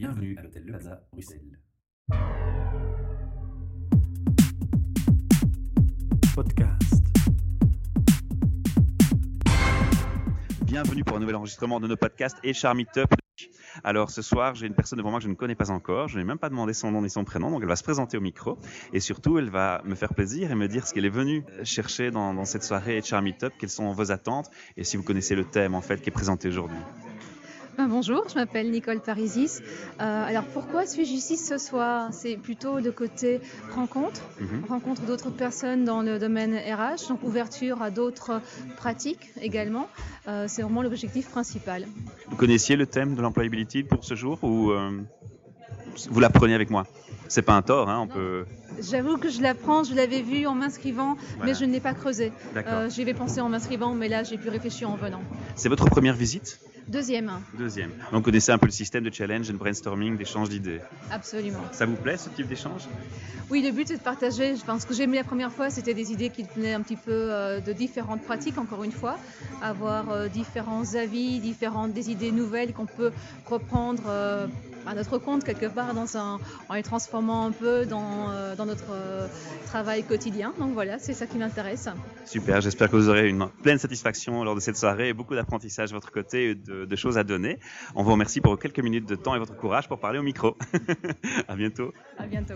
Bienvenue à l'hôtel Le Plaza, Bruxelles. Podcast. Bienvenue pour un nouvel enregistrement de nos podcasts et Charmy Top. Alors ce soir, j'ai une personne devant moi que je ne connais pas encore. Je n'ai même pas demandé son nom ni son prénom, donc elle va se présenter au micro et surtout elle va me faire plaisir et me dire ce qu'elle est venue chercher dans, dans cette soirée Charmy Top, quelles sont vos attentes et si vous connaissez le thème en fait qui est présenté aujourd'hui. Ben, bonjour, je m'appelle Nicole Parisis. Euh, alors pourquoi suis-je ici ce soir? C'est plutôt de côté rencontre, Mhm. rencontre d'autres personnes dans le domaine RH, donc ouverture à d'autres pratiques également. Euh, c'est vraiment l'objectif principal. Vous connaissiez le thème de l'employability pour ce jour ou euh, vous l'apprenez avec moi? C'est pas un tort, hein, on Non. peut. J'avoue que je l'apprends, je l'avais vu en m'inscrivant, Voilà. mais je n'ai pas creusé. J'y avais pensé en m'inscrivant, mais là j'ai pu réfléchir en venant. C'est votre première visite? Deuxième, Deuxième. Donc connaissez un peu le système de challenge and brainstorming, d'échange d'idées. absolument. Ça vous plaît ce type d'échange? Oui, le but c'est de partager. Enfin, ce que j'ai aimé la première fois, c'était des idées qui venaient un petit peu euh, de différentes pratiques, encore une fois. Avoir euh, différents avis, différentes des idées nouvelles qu'on peut reprendre euh, à notre compte quelque part dans un, en les transformant un peu dans, euh, dans notre euh, travail quotidien. Donc voilà, c'est ça qui m'intéresse. Super, j'espère que vous aurez une pleine satisfaction lors de cette soirée et beaucoup d'apprentissage de votre côté et de, de choses à donner. On vous remercie pour quelques minutes de temps et votre courage pour parler au micro. à bientôt. À bientôt.